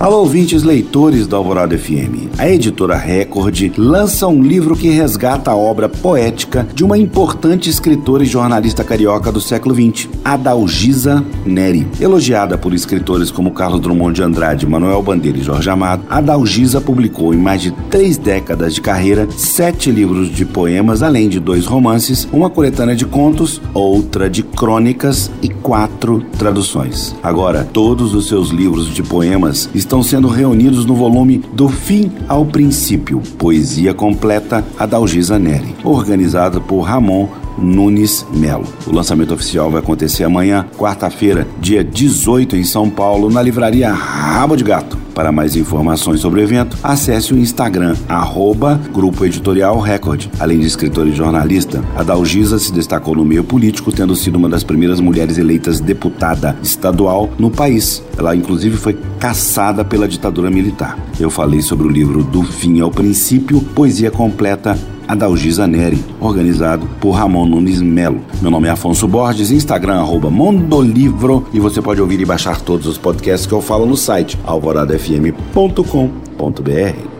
Alô, ouvintes leitores da Alvorada FM. A editora Record lança um livro que resgata a obra poética de uma importante escritora e jornalista carioca do século XX, Adalgisa Neri. Elogiada por escritores como Carlos Drummond de Andrade, Manuel Bandeira e Jorge Amado, Adalgisa publicou em mais de três décadas de carreira sete livros de poemas, além de dois romances, uma coletânea de contos, outra de crônicas e quatro traduções. Agora, todos os seus livros de poemas estão estão sendo reunidos no volume Do Fim ao Princípio, Poesia Completa Adalgisa Neri, organizado por Ramon Nunes Melo. O lançamento oficial vai acontecer amanhã, quarta-feira, dia 18, em São Paulo, na livraria Rabo de Gato. Para mais informações sobre o evento, acesse o Instagram, arroba Grupo Editorial Record. Além de escritora e jornalista, a Dalgisa se destacou no meio político, tendo sido uma das primeiras mulheres eleitas deputada estadual no país. Ela, inclusive, foi caçada pela ditadura militar. Eu falei sobre o livro Do Fim ao Princípio, poesia completa Adalgisa Neri, organizado por Ramon Nunes Melo. Meu nome é Afonso Borges, Instagram arroba Mondolivro e você pode ouvir e baixar todos os podcasts que eu falo no site alvoradafm.com.br.